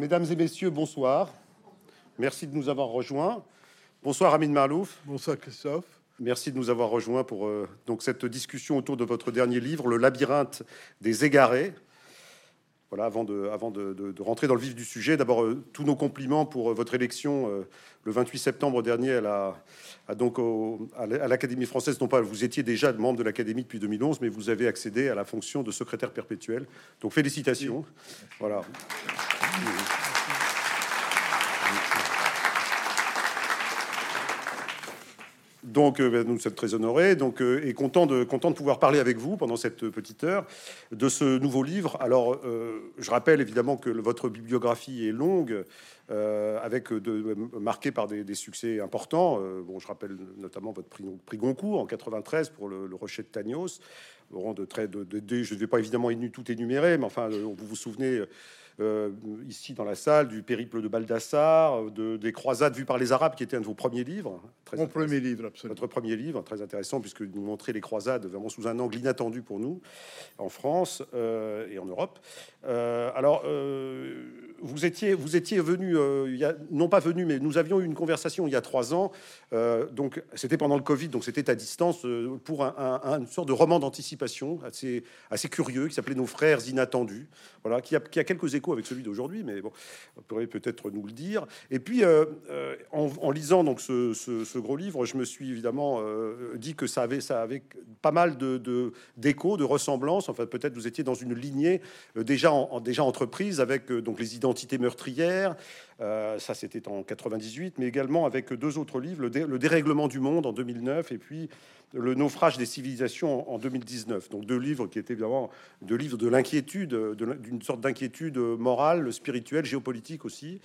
Mesdames et messieurs, bonsoir. Merci de nous avoir rejoints. Bonsoir Amine Marlouf. Bonsoir Christophe. Merci de nous avoir rejoints pour euh, donc cette discussion autour de votre dernier livre, Le labyrinthe des égarés. Voilà, avant de, avant de, rentrer dans le vif du sujet, d'abord euh, tous nos compliments pour euh, votre élection le 28 septembre dernier à la, donc à l'Académie française. Non pas, vous étiez déjà membre de l'Académie depuis 2011, mais vous avez accédé à la fonction de secrétaire perpétuel. Donc félicitations. Voilà. Donc, euh, ben, nous sommes très honorés donc, euh, et contents de, de pouvoir parler avec vous pendant cette petite heure de ce nouveau livre. Alors, euh, je rappelle évidemment que votre bibliographie est longue, avec de, marquée par des, succès importants. bon, je rappelle notamment votre prix, Goncourt en 93 pour le, Rocher de Tagnos. de, très, de, je ne vais pas évidemment tout énumérer, mais enfin, vous vous souvenez euh, ici dans la salle, du périple de Baldassar, de, des croisades vues par les Arabes, qui était un de vos premiers livres. Très Mon premier livre, absolument. Votre premier livre, très intéressant, puisque vous montrez les croisades vraiment sous un angle inattendu pour nous, en France euh, et en Europe. Euh, alors, vous étiez, vous étiez venu, a, non pas venu, mais nous avions eu une conversation il y a trois ans. donc, c'était pendant le Covid, donc c'était à distance pour un, une sorte de roman d'anticipation assez, assez curieux qui s'appelait Nos frères inattendus. Voilà, qui a, quelques échos avec celui d'aujourd'hui, mais bon, vous pourrez peut-être nous le dire. Et puis, euh, euh, en, lisant donc ce, gros livre, je me suis évidemment euh, dit que ça avait, ça avait pas mal d'échos, de, ressemblances. Enfin, peut-être vous étiez dans une lignée déjà déjà entreprise avec donc les identités meurtrières. ça, c'était en 98, mais également avec deux autres livres, le, le dérèglement du monde en 2009, et puis le naufrage des civilisations en 2019. Donc deux livres qui étaient évidemment deux livres de l'inquiétude, d'une sorte d'inquiétude morale, spirituelle, géopolitique aussi,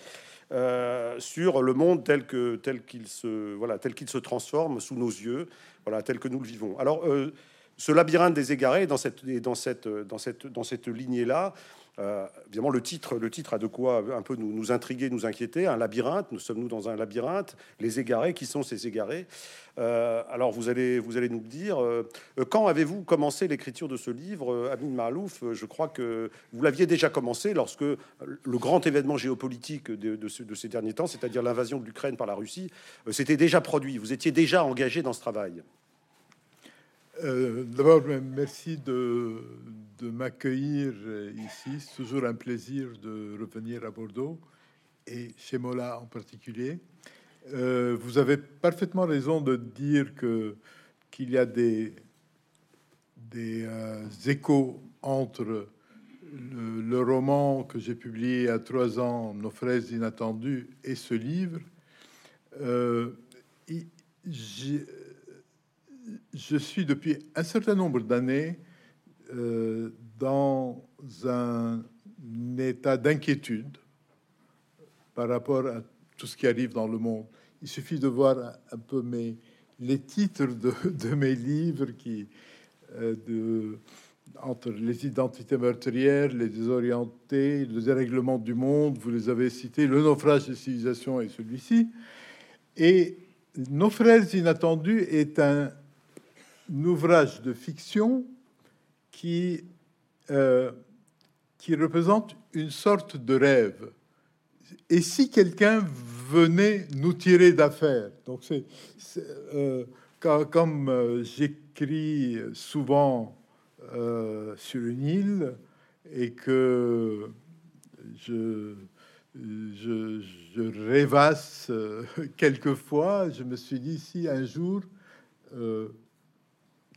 euh, sur le monde tel que tel qu'il se voilà tel qu'il se transforme sous nos yeux, voilà tel que nous le vivons. Alors euh, ce labyrinthe des égarés dans cette dans cette dans cette dans cette lignée là. Euh, évidemment, le titre, a de quoi un peu nous, intriguer, nous inquiéter. Un labyrinthe, nous sommes-nous dans un labyrinthe? Les égarés, qui sont ces égarés? Euh, Alors, vous allez, nous dire. Euh, quand avez-vous commencé l'écriture de ce livre, Amin Malouf Je crois que vous l'aviez déjà commencé lorsque le grand événement géopolitique de, de ces derniers temps, c'est-à-dire l'invasion de l'Ukraine par la Russie, s'était déjà produit. Vous étiez déjà engagé dans ce travail. Euh, d'abord, merci de, m'accueillir ici. C'est toujours un plaisir de revenir à Bordeaux et chez Mola en particulier. Euh, vous avez parfaitement raison de dire que qu'il y a des des euh, échos entre le, roman que j'ai publié a trois ans, Nos fraises inattendues, et ce livre. Je suis depuis un certain nombre d'années euh, dans un, état d'inquiétude par rapport à tout ce qui arrive dans le monde. Il suffit de voir un peu les titres de, mes livres qui, euh, entre les identités meurtrières, les désorientés, le dérèglement du monde, vous les avez cités, le naufrage des civilisations et celui-ci. Et frères inattendus est un ouvrage de fiction qui, euh, qui représente une sorte de rêve. Et si quelqu'un venait nous tirer d'affaire Donc, c'est euh, comme euh, j'écris souvent sur une île et que je rêvasse quelquefois, je me suis dit si un jour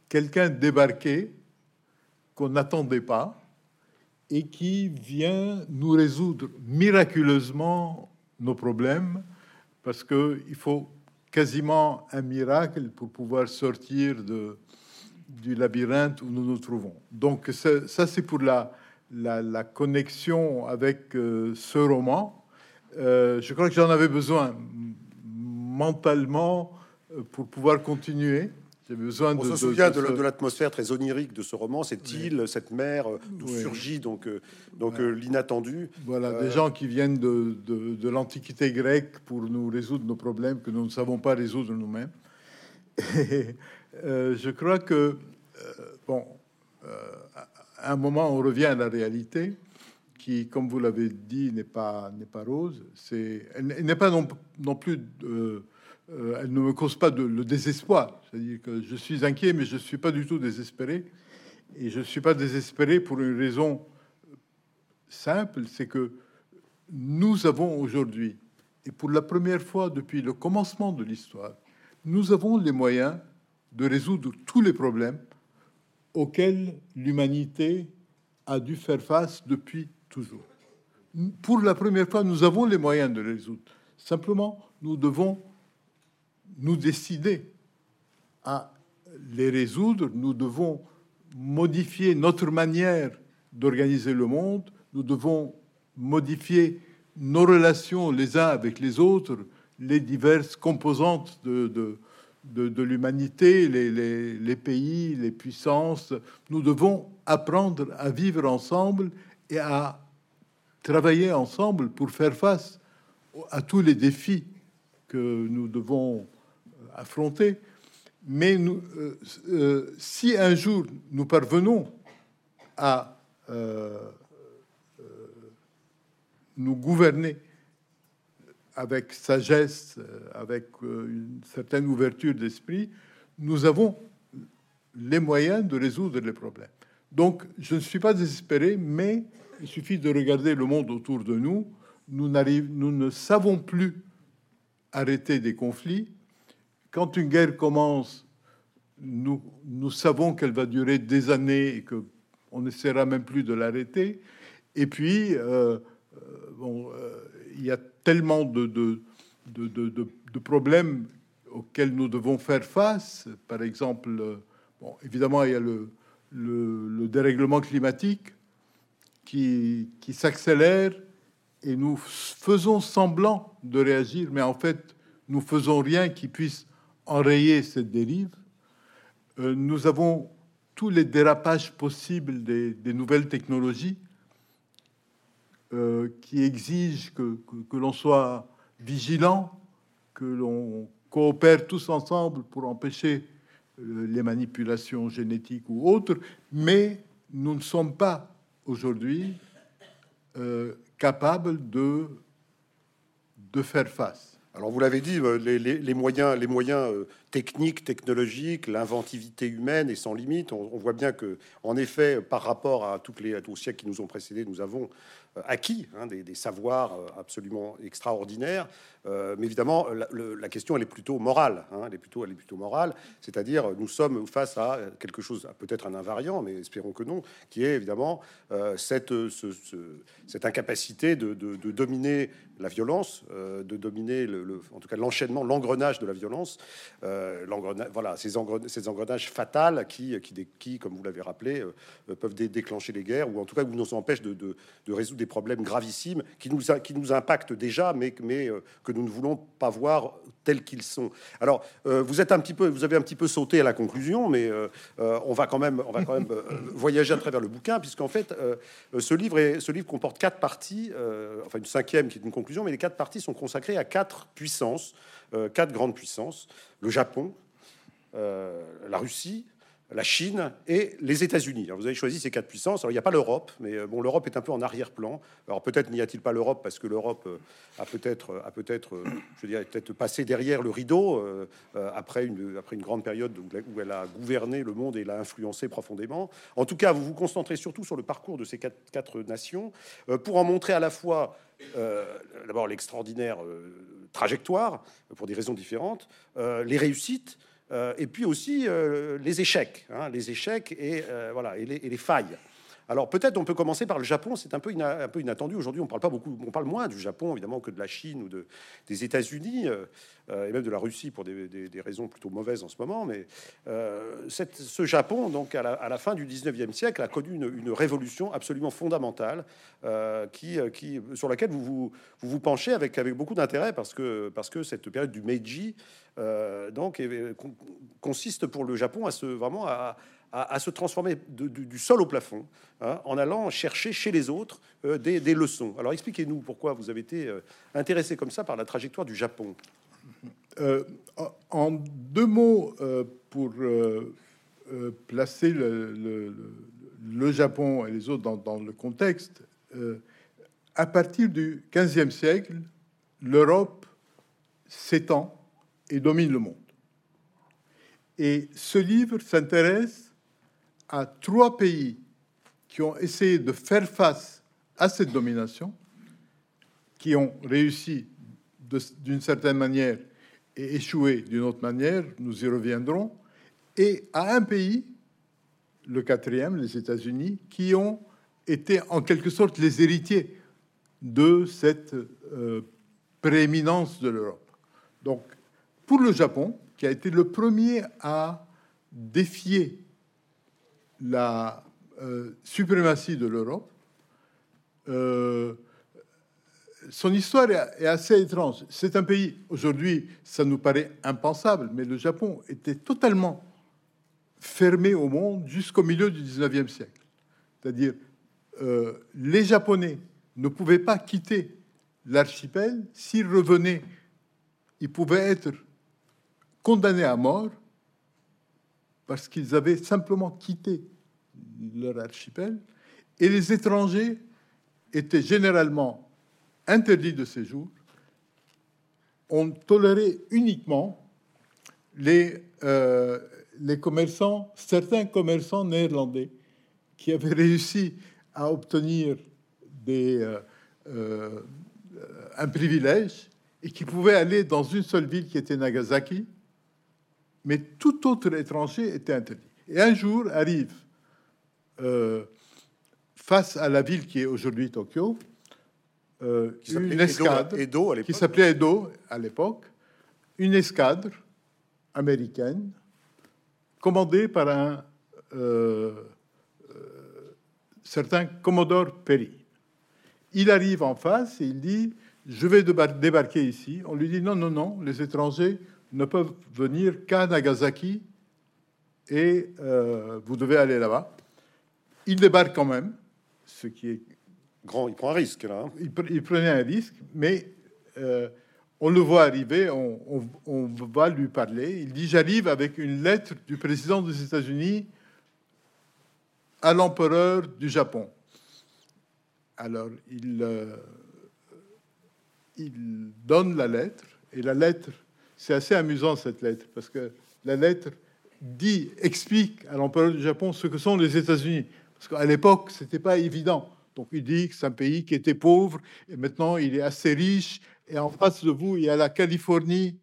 quelqu'un débarqué qu'on n'attendait pas et qui vient nous résoudre miraculeusement nos problèmes parce que il faut quasiment un miracle pour pouvoir sortir du labyrinthe où nous nous trouvons. Donc ça, c'est pour la, la, connexion avec euh, ce roman. Euh, je crois que j'en avais besoin mentalement euh, pour pouvoir continuer besoin On se souvient de, l'atmosphère très onirique de ce roman, cette île, cette mer, euh, d'où surgit donc, euh, donc euh, l'inattendu. Voilà, des gens qui viennent de, de, l'Antiquité grecque pour nous résoudre nos problèmes que nous ne savons pas résoudre nous-mêmes. Et je crois que, bon, à un moment, on revient à la réalité, qui, comme vous l'avez dit, n'est pas n'est pas rose. C'est elle n'est pas non, non plus. Euh, elle ne me cause pas de, le désespoir. C'est-à-dire que je suis inquiet, mais je suis pas du tout désespéré. Et je suis pas désespéré pour une raison simple, c'est que nous avons aujourd'hui, et pour la première fois depuis le commencement de l'histoire, nous avons les moyens de résoudre tous les problèmes auxquels l'humanité a dû faire face depuis toujours. Pour la première fois, nous avons les moyens de les résoudre. Simplement, nous devons nous décider à les résoudre. Nous devons modifier notre manière d'organiser le monde. Nous devons modifier nos relations les uns avec les autres, les diverses composantes de, de, de, l'humanité, les, les, les, pays, les puissances. Nous devons apprendre à vivre ensemble et à travailler ensemble pour faire face à tous les défis que nous devons affronter. Mais nous, euh, euh, si un jour nous parvenons à euh, nous gouverner avec sagesse, avec une certaine ouverture d'esprit, nous avons les moyens de résoudre les problèmes. Donc, je ne suis pas désespéré, mais il suffit de regarder le monde autour de nous. Nous, nous ne savons plus arrêter des conflits. Quand une guerre commence, nous, nous savons qu'elle va durer des années et que on n'essaiera même plus de l'arrêter. Et puis, euh, euh, bon, euh, il y a tellement de, de, de, de, problèmes auxquels nous devons faire face. Par exemple, bon, évidemment, il y a le, le, le dérèglement climatique qui, qui s'accélère et nous faisons semblant de réagir, mais en fait, nous faisons rien qui puisse enrayer cette dérive. Euh, nous avons tous les dérapages possibles des, nouvelles technologies euh, qui exigent que, l'on soit vigilant, que l'on coopère tous ensemble pour empêcher euh, les manipulations génétiques ou autres, mais nous ne sommes pas aujourd'hui capables de, de faire face. Alors vous l'avez dit, euh, les, moyens, les moyens techniques, technologiques, l'inventivité humaine est sans limite. On, voit bien que, en effet, par rapport à toutes les à tous les siècles qui nous ont précédés, nous avons euh, acquis, hein, des, savoirs euh, absolument extraordinaires. Euh, mais évidemment, la, question elle est plutôt morale. Hein, elle est plutôt, morale. C'est-à-dire, nous sommes face à quelque chose, peut-être un invariant, mais espérons que non, qui est évidemment cette, ce, ce, cette incapacité de, dominer la violence, de dominer en tout cas l'enchaînement, l'engrenage de la violence. Voilà, ces, engrenages, ces fatals qui, qui, comme vous l'avez rappelé, peuvent dé déclencher les guerres ou en tout cas nous empêchent de, résoudre des problèmes gravissimes qui nous, qui nous impactent déjà, mais, mais euh, que nous ne voulons pas voir tels qu'ils sont. Alors, euh, vous êtes un petit peu, vous avez un petit peu sauté à la conclusion, mais euh, euh on va quand même, on va quand même voyager à travers le bouquin, puisqu'en fait, ce livre, est, ce livre comporte quatre parties, enfin une cinquième qui est une conclusion, mais les quatre parties sont consacrées à quatre puissances, quatre grandes puissances le Japon, la Russie, la Chine et les États-Unis. Vous avez choisi ces quatre puissances. Il n'y a pas l'Europe, mais euh, bon, l'Europe est un peu en arrière-plan. Alors peut-être n'y a-t-il pas l'Europe parce que l'Europe euh, a peut-être, a peut-être, euh, je dirais, peut-être passé derrière le rideau après une après une grande période où, elle a gouverné le monde et l'a influencé profondément. En tout cas, vous vous concentrez surtout sur le parcours de ces quatre, nations pour en montrer à la fois d'abord l'extraordinaire trajectoire pour des raisons différentes, les réussites et puis aussi euh, les échecs, hein, les échecs et, euh, voilà, et les, et, les, failles. Alors peut-être on peut commencer par le Japon, c'est un peu, un peu inattendu. Aujourd'hui on parle pas beaucoup, on parle moins du Japon évidemment que de la Chine ou de, des États-Unis euh, et même de la Russie pour des, des, raisons plutôt mauvaises en ce moment. Mais euh, ce Japon, donc à la, fin du 19e siècle, a connu une, révolution absolument fondamentale euh, qui, qui, sur laquelle vous vous, vous, vous penchez avec, avec beaucoup d'intérêt parce que, parce que cette période du Meiji euh, donc, consiste pour le Japon à se vraiment à, à, se transformer du, sol au plafond, hein, en allant chercher chez les autres euh, des, leçons. Alors expliquez-nous pourquoi vous avez été euh, intéressé comme ça par la trajectoire du Japon. Euh, en deux mots, pour placer le, Japon et les autres dans, le contexte, à partir du XVe siècle, l'Europe s'étend et domine le monde. Et ce livre s'intéresse à trois pays qui ont essayé de faire face à cette domination, qui ont réussi d'une certaine manière et échoué d'une autre manière, nous y reviendrons, et à un pays, le quatrième, les États-Unis, qui ont été en quelque sorte les héritiers de cette euh, prééminence de l'Europe. Donc, pour le Japon, qui a été le premier à défier la euh, suprématie de l'Europe, euh, son histoire est assez étrange. C'est un pays, aujourd'hui, ça nous paraît impensable, mais le Japon était totalement fermé au monde jusqu'au milieu du 19e siècle. C'est-à-dire, euh, les Japonais ne pouvaient pas quitter l'archipel. S'ils revenaient, ils pouvaient être condamnés à mort parce qu'ils avaient simplement quitté leur archipel. Et les étrangers étaient généralement interdits de séjour. On tolérait uniquement les, euh, les commerçants, certains commerçants néerlandais qui avaient réussi à obtenir euh, euh, un privilège et qui pouvaient aller dans une seule ville qui était Nagasaki, mais tout autre étranger était interdit. Et un jour arrive, euh, face à la ville qui est aujourd'hui Tokyo, une escadre Edo, qui s'appelait Edo à l'époque, une escadre américaine commandée par un certain Commodore Perry. Il arrive en face et il dit Je vais débarquer ici. On lui dit Non, non, non, les étrangers ne peuvent venir qu'à Nagasaki et euh, vous devez aller là-bas. Il débarque quand même, ce qui est grand. Il prend un risque là. Hein. Il, prenait un risque, mais euh, on le voit arriver, on, on, va lui parler. Il dit J'arrive avec une lettre du président des États-Unis à l'empereur du Japon. Alors, il, euh, il donne la lettre, et la lettre, c'est assez amusant cette lettre, parce que la lettre dit, explique à l'empereur du Japon ce que sont les États-Unis. Parce qu'à l'époque, c'était pas évident. Donc, il dit que c'est un pays qui était pauvre, et maintenant il est assez riche, et en face de vous, il y a la Californie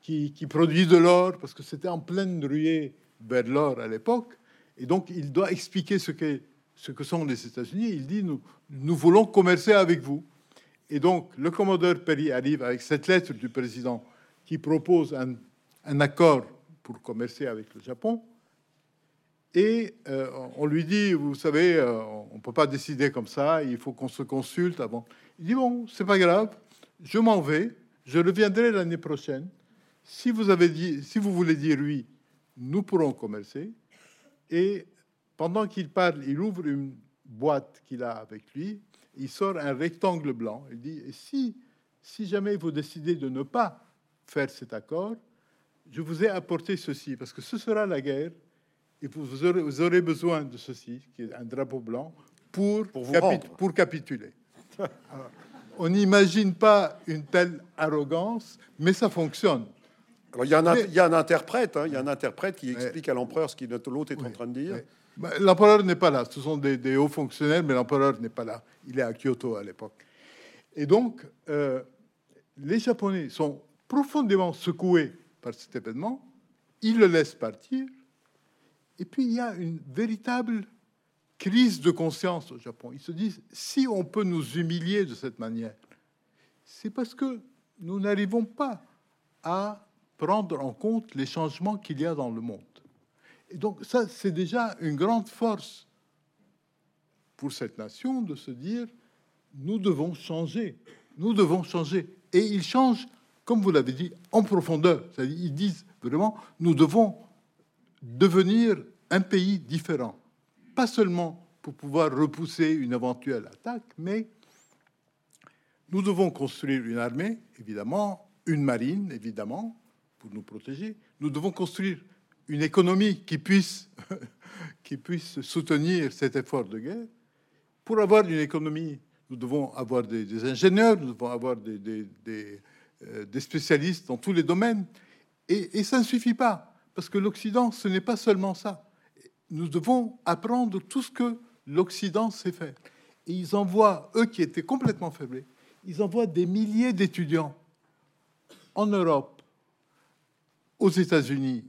qui, qui produit de l'or, parce que c'était en pleine ruée vers l'or à l'époque. Et donc, il doit expliquer ce, ce que sont les États-Unis. Il dit, nous, nous voulons commercer avec vous. Et donc, le commandeur Perry arrive avec cette lettre du président qui propose un, accord pour commercer avec le Japon. Et euh, on lui dit, vous savez, euh, on peut pas décider comme ça, il faut qu'on se consulte avant. Il dit, bon, c'est pas grave, je m'en vais, je reviendrai l'année prochaine. Si vous, avez dit, si vous voulez dire oui, nous pourrons commercer. Et pendant qu'il parle, il ouvre une boîte qu'il a avec lui, il sort un rectangle blanc. Il dit si, si jamais vous décidez de ne pas faire cet accord, je vous ai apporté ceci, parce que ce sera la guerre, et vous aurez, vous aurez besoin de ceci, qui est un drapeau blanc, pour, pour, vous pour capituler. on n'imagine pas une telle arrogance, mais ça fonctionne il y, a un, il y a un interprète, hein, il y a un interprète qui explique à l'empereur ce que l'autre est en train de dire. Bah, l'empereur n'est pas là, ce sont des, hauts fonctionnaires, mais l'empereur n'est pas là. Il est à Kyoto à l'époque. Et donc, euh, les Japonais sont profondément secoués par cet événement. Ils le laissent partir. Et puis, il y a une véritable crise de conscience au Japon. Ils se disent, si on peut nous humilier de cette manière, c'est parce que nous n'arrivons pas à prendre en compte les changements qu'il y a dans le monde. Et donc ça, c'est déjà une grande force pour cette nation de se dire, nous devons changer, nous devons changer. Et ils changent, comme vous l'avez dit, en profondeur. Ils disent vraiment, nous devons devenir un pays différent. Pas seulement pour pouvoir repousser une éventuelle attaque, mais nous devons construire une armée, évidemment, une marine, évidemment, pour nous protéger. Nous devons construire une économie qui puisse, qui puisse soutenir cet effort de guerre. Pour avoir une économie nous devons avoir des, ingénieurs, nous devons avoir des, des, euh, spécialistes dans tous les domaines. Et, et ça ne suffit pas, parce que l'Occident, ce n'est pas seulement ça. Nous devons apprendre tout ce que l'Occident sait faire. Et ils envoient, eux qui étaient complètement faiblés, ils envoient des milliers d'étudiants en Europe, aux États-Unis,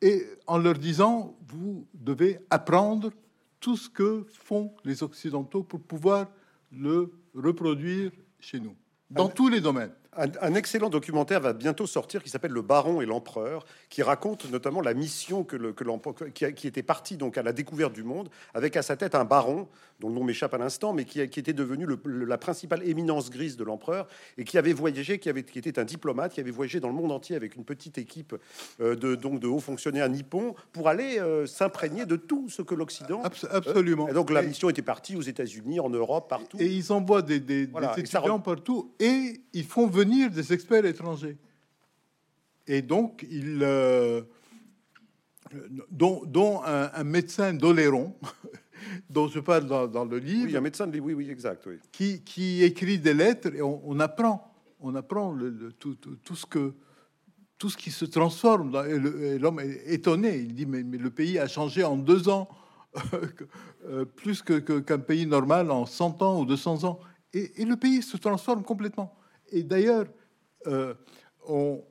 et en leur disant, vous devez apprendre tout ce que font les Occidentaux pour pouvoir le reproduire chez nous, dans tous les domaines. Un, excellent documentaire va bientôt sortir qui s'appelle Le Baron et l'Empereur, qui raconte notamment la mission que, le, que qui, qui, était parti donc à la découverte du monde, avec à sa tête un baron dont le nom m'échappe à l'instant, mais qui, qui, était devenu la principale éminence grise de l'empereur et qui avait voyagé, qui, avait, qui était un diplomate, qui avait voyagé dans le monde entier avec une petite équipe euh, de, donc de hauts fonctionnaires nippons pour aller euh, s'imprégner de tout ce que l'Occident. absolument. et donc la mission était partie aux États-Unis, en Europe, partout. Et ils envoient des, des, étudiants partout et ils font venir des experts étrangers. Et donc, ils, euh, dont, dont un, un, médecin d'Oléron, dont je parle dans, le livre. Oui, un médecin, oui, oui, exact. Qui, qui, écrit des lettres et on, apprend, on apprend le, tout, tout, ce que tout ce qui se transforme. l'homme est étonné. Il dit mais, mais, le pays a changé en deux ans, euh, plus qu'un que, pays normal en 100 ans ou 200 ans. Et, et, le pays se transforme complètement. Et d'ailleurs, euh, on,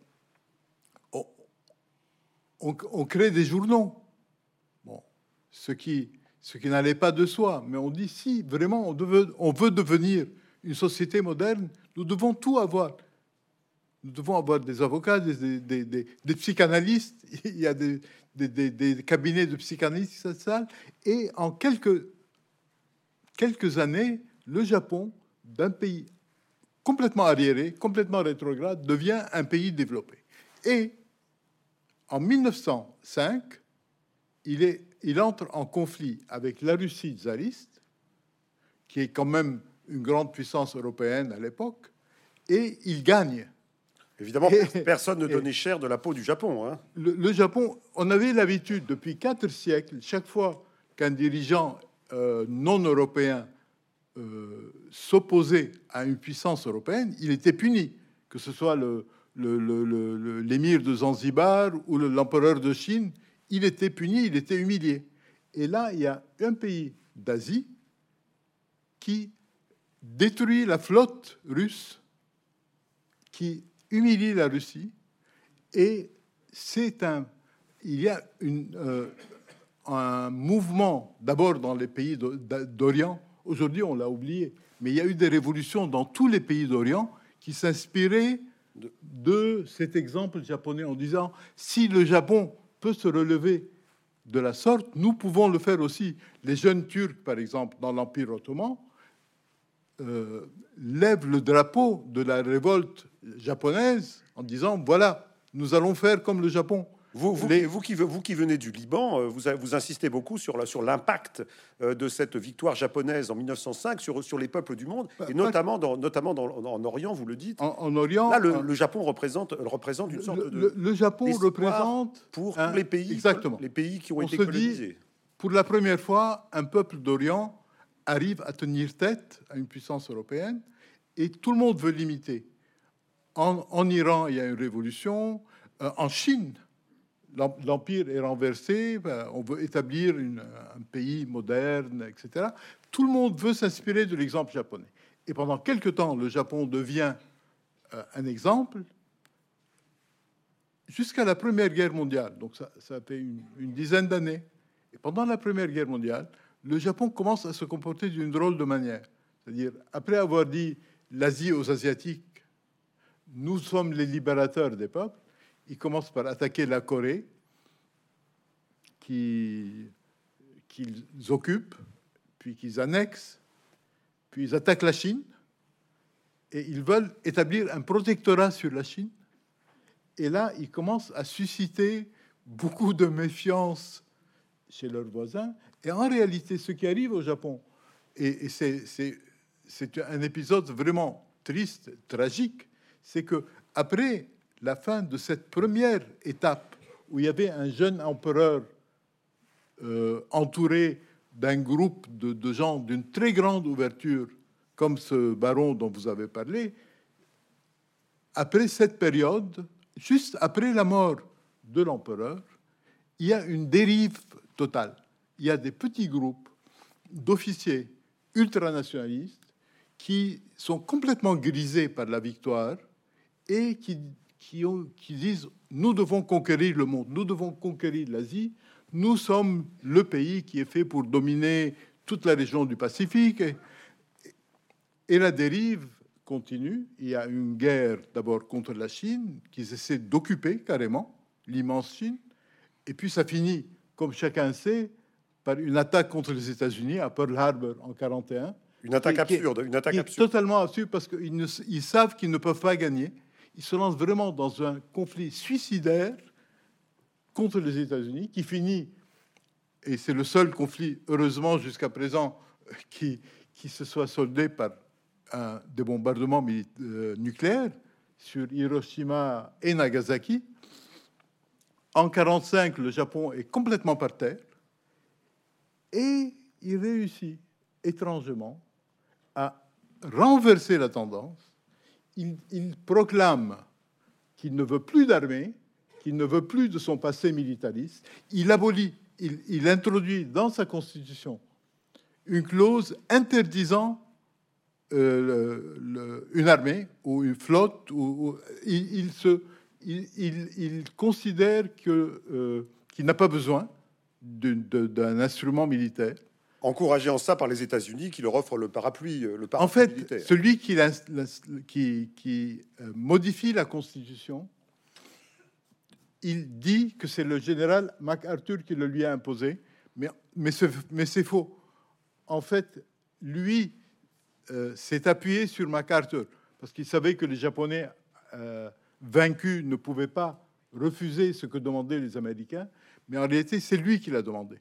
crée des journaux. Ce qui ce qui n'allait pas de soi. Mais on dit si vraiment on, on veut devenir une société moderne, nous devons tout avoir. Nous devons avoir des avocats, des, psychanalystes. Il y a des, cabinets de psychanalystes qui s'installent. Et en quelques, quelques années, le Japon, d'un pays complètement arriéré, complètement rétrograde, devient un pays développé. Et en 1905, il est il entre en conflit avec la Russie tsariste, qui est quand même une grande puissance européenne à l'époque, et il gagne. Évidemment, personne ne donnait cher de la peau du Japon. Hein. Le, Japon, on avait l'habitude depuis quatre siècles, chaque fois qu'un dirigeant euh, non européen euh, s'opposait à une puissance européenne, il était puni, que ce soit l'émir de Zanzibar ou l'empereur de Chine, il était puni, il était humilié. Et là, il y a un pays d'Asie qui détruit la flotte russe, qui humilie la Russie, et c'est un, il y a euh, un mouvement d'abord dans les pays d'Orient. Aujourd'hui, on l'a oublié, mais il y a eu des révolutions dans tous les pays d'Orient qui s'inspiraient de cet exemple japonais en disant si le Japon peut se relever de la sorte, nous pouvons le faire aussi. Les jeunes Turcs, par exemple, dans l'Empire ottoman, euh, lèvent le drapeau de la révolte japonaise en disant, voilà, nous allons faire comme le Japon. Vous, vous, qui, vous, qui, venez du Liban, euh, vous, vous insistez beaucoup sur l'impact sur euh, de cette victoire japonaise en 1905 sur, sur les peuples du monde, et notamment, dans, notamment dans, en Orient, vous le dites. En, Orient, là, le, Japon représente, représente une sorte de. Le, Japon représente pour les pays, exactement. les pays qui ont été colonisés. pour la première fois, un peuple d'Orient arrive à tenir tête à une puissance européenne, et tout le monde veut l'imiter. En, en, Iran, il y a une révolution. Euh, en Chine, l'empire est renversé, ben, on veut établir un pays moderne, etc. Tout le monde veut s'inspirer de l'exemple japonais. Et pendant quelque temps, le Japon devient euh, un exemple jusqu'à la Première Guerre mondiale. Donc ça, fait une dizaine d'années. Et pendant la Première Guerre mondiale, le Japon commence à se comporter d'une drôle de manière. C'est-à-dire, après avoir dit l'Asie aux Asiatiques, nous sommes les libérateurs des peuples, ils commencent par attaquer la Corée, qu'ils occupent, puis qu'ils annexent, puis ils attaquent la Chine, et ils veulent établir un protectorat sur la Chine. Et là, ils commencent à susciter beaucoup de méfiance chez leurs voisins. Et en réalité, ce qui arrive au Japon, et, et c'est un épisode vraiment triste, tragique, c'est que après la fin de cette première étape où il y avait un jeune empereur euh, entouré d'un groupe de, gens d'une très grande ouverture comme ce baron dont vous avez parlé, après cette période, juste après la mort de l'empereur, il y a une dérive totale. Il y a des petits groupes d'officiers ultranationalistes qui sont complètement grisés par la victoire et qui, qui, ont, qui disent nous devons conquérir le monde, nous devons conquérir l'Asie, nous sommes le pays qui est fait pour dominer toute la région du Pacifique. Et, et la dérive continue. Il y a une guerre d'abord contre la Chine, qu'ils essaient d'occuper carrément, l'immense Chine. Et puis ça finit, comme chacun sait, par une attaque contre les États-Unis à Pearl Harbor en 41. Une attaque absurde, une attaque absurde. Totalement absurde parce qu'ils ils savent qu'ils ne peuvent pas gagner. Ils se lancent vraiment dans un conflit suicidaire contre les États-Unis qui finit, et c'est le seul conflit, heureusement jusqu'à présent, qui, qui se soit soldé par des bombardements euh, nucléaires sur Hiroshima et Nagasaki. En 1945, le Japon est complètement par terre et il réussit étrangement à renverser la tendance. Il, proclame qu'il ne veut plus d'armée, qu'il ne veut plus de son passé militariste. Il abolit, il, introduit dans sa constitution une clause interdisant euh, une armée ou une flotte. Il, considère euh, qu'il n'a pas besoin d'un instrument militaire. Encouragé en ça par les États-Unis qui leur offrent le parapluie, euh, le parapluie En fait, celui qui, qui, qui, euh, modifie la Constitution, il dit que c'est le général MacArthur qui le lui a imposé, mais, mais c'est faux. En fait, lui euh, s'est appuyé sur MacArthur parce qu'il savait que les Japonais vaincus ne pouvaient pas refuser ce que demandaient les Américains. Mais en réalité, c'est lui qui l'a demandé.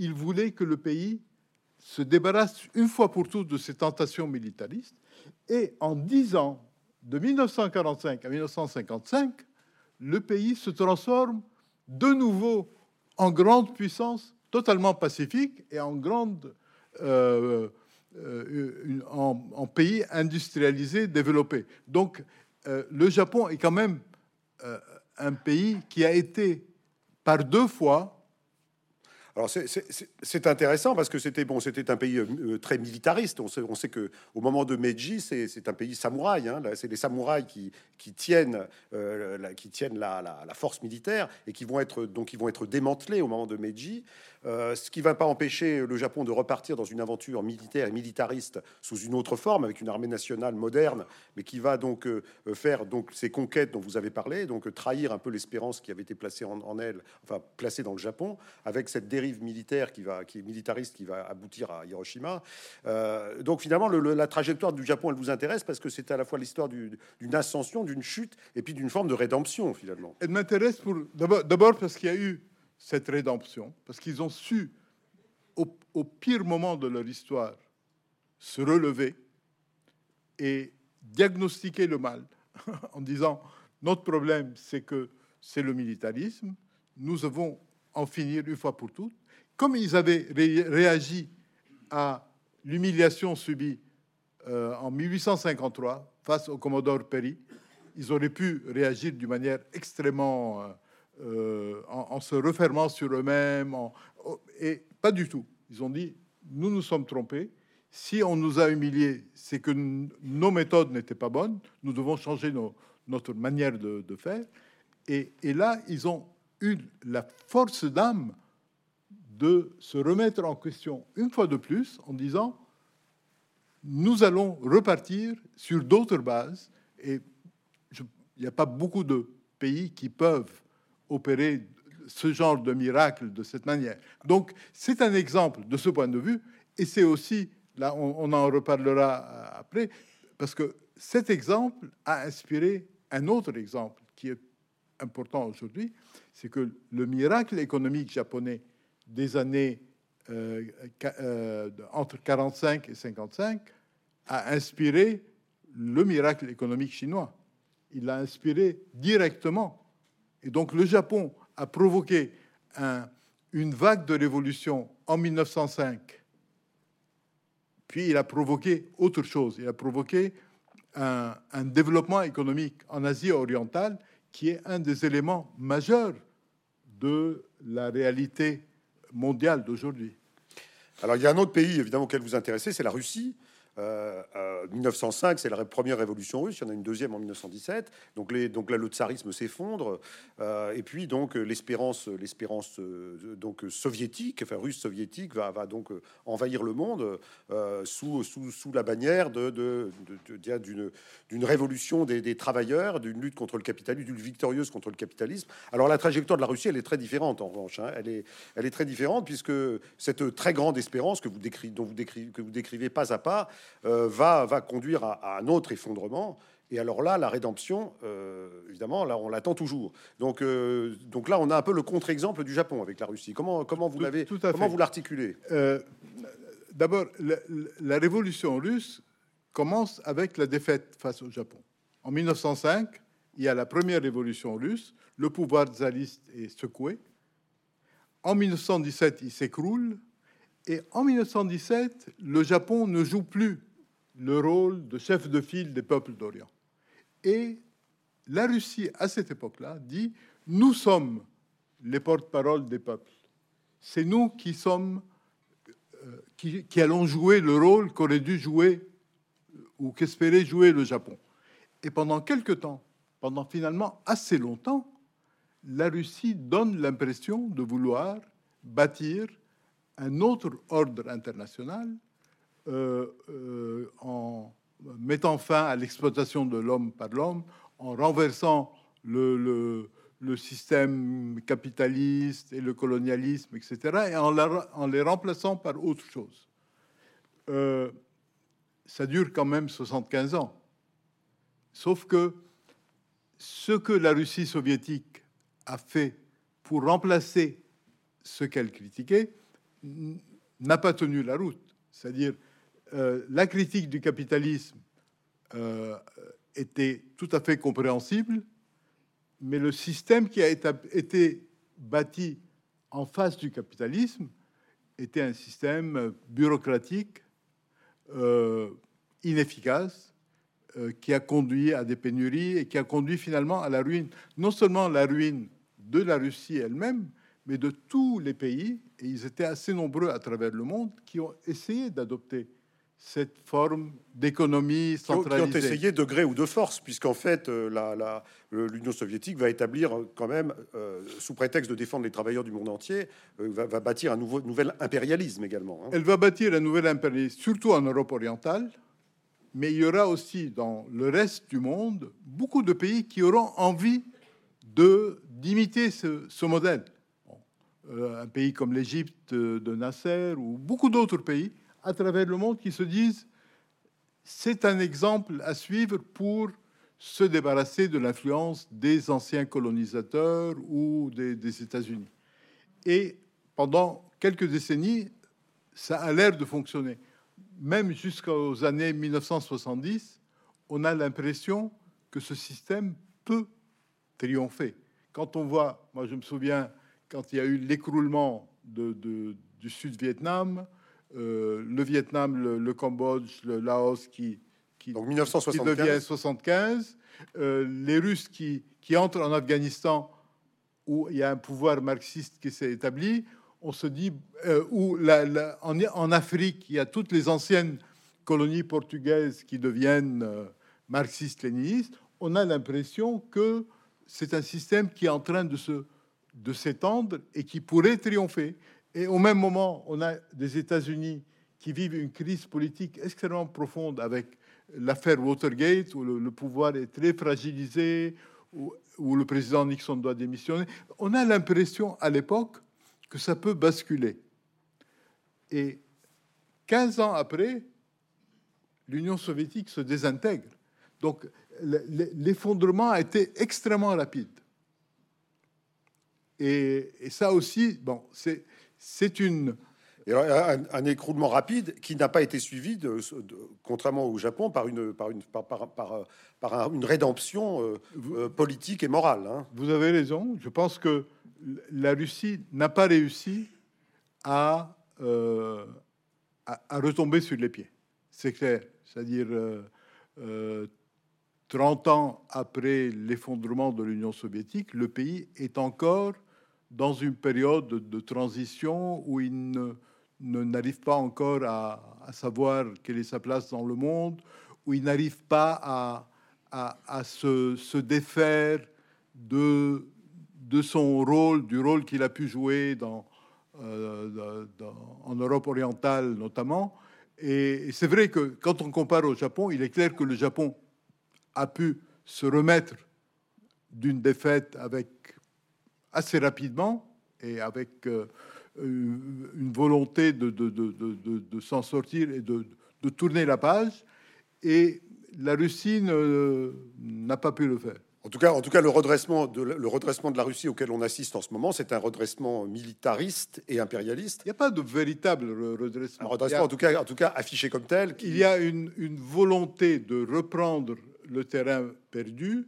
Il voulait que le pays se débarrasse une fois pour toutes de ses tentations militaristes. Et en dix ans, de 1945 à 1955, le pays se transforme de nouveau en grande puissance totalement pacifique et en grande euh, euh, en, pays industrialisé, développé. Donc, euh, le Japon est quand même un pays qui a été par deux fois. Alors c'est intéressant parce que c'était bon, c'était un pays euh, très militariste. On sait, on sait que au moment de Meiji, c'est un pays samouraï. Hein. c'est les samouraïs qui, tiennent, euh, la, qui tiennent la, force militaire et qui vont être donc ils vont être démantelés au moment de Meiji. Euh, ce qui ne va pas empêcher le Japon de repartir dans une aventure militaire et militariste sous une autre forme, avec une armée nationale moderne, mais qui va donc euh, faire donc ces conquêtes dont vous avez parlé, donc trahir un peu l'espérance qui avait été placée en, elle, enfin placée dans le Japon, avec cette dérive militaire qui va, qui est militariste, qui va aboutir à Hiroshima. Euh, donc finalement, la trajectoire du Japon, elle vous intéresse parce que c'est à la fois l'histoire d'une ascension, d'une chute, et puis d'une forme de rédemption finalement. Elle m'intéresse d'abord parce qu'il y a eu cette rédemption, parce qu'ils ont su, au, pire moment de leur histoire, se relever et diagnostiquer le mal en disant notre problème, c'est que c'est le militarisme, nous devons en finir une fois pour toutes. Comme ils avaient réagi à l'humiliation subie euh, en 1853 face au Commodore Perry, ils auraient pu réagir d'une manière extrêmement euh, euh, en, se refermant sur eux-mêmes. Et pas du tout. Ils ont dit, nous nous sommes trompés. Si on nous a humiliés, c'est que nos méthodes n'étaient pas bonnes. Nous devons changer notre manière de, faire. Et, là, ils ont eu la force d'âme de se remettre en question une fois de plus en disant, nous allons repartir sur d'autres bases. Et il n'y a pas beaucoup de pays qui peuvent opérer ce genre de miracle de cette manière. Donc, c'est un exemple de ce point de vue, et c'est aussi, là, on, en reparlera après, parce que cet exemple a inspiré un autre exemple qui est important aujourd'hui, c'est que le miracle économique japonais des années euh, euh, entre 45 et 55 a inspiré le miracle économique chinois. Il l'a inspiré directement et donc le Japon a provoqué une vague de révolution en 1905 Puis il a provoqué autre chose. Il a provoqué un, un développement économique en Asie orientale qui est un des éléments majeurs de la réalité mondiale d'aujourd'hui. Alors il y a un autre pays évidemment auquel vous intéressez, c'est la Russie. 1905, euh, euh, c'est la première révolution russe. Il y en a une deuxième en 1917. Donc, les, donc là, le tsarisme s'effondre. Euh, et puis, donc, l'espérance, l'espérance donc soviétique, enfin russe soviétique, va, donc envahir le monde sous, la bannière d'une, révolution des, travailleurs, d'une lutte contre le capitalisme, d'une victorieuse contre le capitalisme. Alors, la trajectoire de la Russie, elle est très différente en revanche. Hein. Elle, est, très différente puisque cette très grande espérance que vous décrivez pas à pas, euh, va, va conduire à, un autre effondrement. Et alors là, la rédemption, euh, évidemment, là, on l'attend toujours. Donc, euh, donc là, on a un peu le contre-exemple du Japon avec la Russie. Comment, comment vous l'avez, comment vous l'articulez? D'abord, la, révolution russe commence avec la défaite face au Japon. En 1905, il y a la première révolution russe. Le pouvoir tsariste est secoué. En 1917, il s'écroule. Et en 1917, le Japon ne joue plus le rôle de chef de file des peuples d'Orient. Et la Russie, à cette époque-là, dit, nous sommes les porte-parole des peuples. C'est nous qui sommes, euh, qui, qui, allons jouer le rôle qu'aurait dû jouer ou qu'espérait jouer le Japon. Et pendant quelque temps, pendant finalement assez longtemps, la Russie donne l'impression de vouloir bâtir un autre ordre international euh, euh, en mettant fin à l'exploitation de l'homme par l'homme, en renversant le, système capitaliste et le colonialisme, etc., et en, en les remplaçant par autre chose. Euh, ça dure quand même 75 ans. Sauf que ce que la Russie soviétique a fait pour remplacer ce qu'elle critiquait n'a pas tenu la route. C'est-à-dire, euh, la critique du capitalisme euh, était tout à fait compréhensible, mais le système qui a été bâti en face du capitalisme était un système bureaucratique, euh, inefficace, qui a conduit à des pénuries et qui a conduit finalement à la ruine, non seulement la ruine de la Russie elle-même, mais de tous les pays, et ils étaient assez nombreux à travers le monde, qui ont essayé d'adopter cette forme d'économie centralisée. Qui ont essayé de gré ou de force, puisqu'en fait, euh, l'Union soviétique va établir euh, quand même, euh, sous prétexte de défendre les travailleurs du monde entier, va, bâtir un nouveau, nouvel impérialisme également. Hein. Elle va bâtir un nouvel impérialisme, surtout en Europe orientale, mais il y aura aussi dans le reste du monde beaucoup de pays qui auront envie de d'imiter ce, ce, modèle. Un pays comme l'Égypte de Nasser ou beaucoup d'autres pays à travers le monde qui se disent c'est un exemple à suivre pour se débarrasser de l'influence des anciens colonisateurs ou des, États-Unis. Et pendant quelques décennies, ça a l'air de fonctionner. Même jusqu'aux années 1970, on a l'impression que ce système peut triompher. Quand on voit, moi je me souviens, quand il y a eu l'écroulement de, du Sud-Vietnam, euh, le Vietnam, le, Cambodge, le Laos qui, qui, Donc 1975. devient 75, euh, les Russes qui, qui entrent en Afghanistan où il y a un pouvoir marxiste qui s'est établi, on se dit, euh, où la, en, en, Afrique, il y a toutes les anciennes colonies portugaises qui deviennent marxistes-léninistes, on a l'impression que c'est un système qui est en train de se de s'étendre et qui pourrait triompher. Et au même moment, on a des États-Unis qui vivent une crise politique extrêmement profonde avec l'affaire Watergate, où le, pouvoir est très fragilisé, où, le président Nixon doit démissionner. On a l'impression à l'époque que ça peut basculer. Et 15 ans après, l'Union soviétique se désintègre. Donc l'effondrement a été extrêmement rapide. Et, et ça aussi, bon, c'est une un, écroulement rapide qui n'a pas été suivi, de, contrairement au Japon, par une, par une, par, par, une rédemption euh, euh, politique et morale. Hein. Vous avez raison. Je pense que la Russie n'a pas réussi à, euh, à, retomber sur les pieds. c'est clair. C'est-à-dire, 30 ans après l'effondrement de l'Union soviétique, le pays est encore dans une période de transition où il n'arrive pas encore à, savoir quelle est sa place dans le monde, où il n'arrive pas à, se, défaire de, de son rôle, du rôle qu'il a pu jouer euh, en Europe orientale notamment. Et c'est vrai que quand on compare au Japon, il est clair que le Japon a pu se remettre d'une défaite avec assez rapidement et avec euh, une volonté de, de, de, de s'en sortir et de, tourner la page. Et la Russie n'a pas pu le faire. En tout cas, en tout cas, le redressement de le redressement de la Russie auquel on assiste en ce moment, c'est un redressement militariste et impérialiste. Il n'y a pas de véritable redressement. Un redressement, en tout cas, en tout cas, affiché comme tel. Il y a une, une volonté de reprendre le terrain perdu,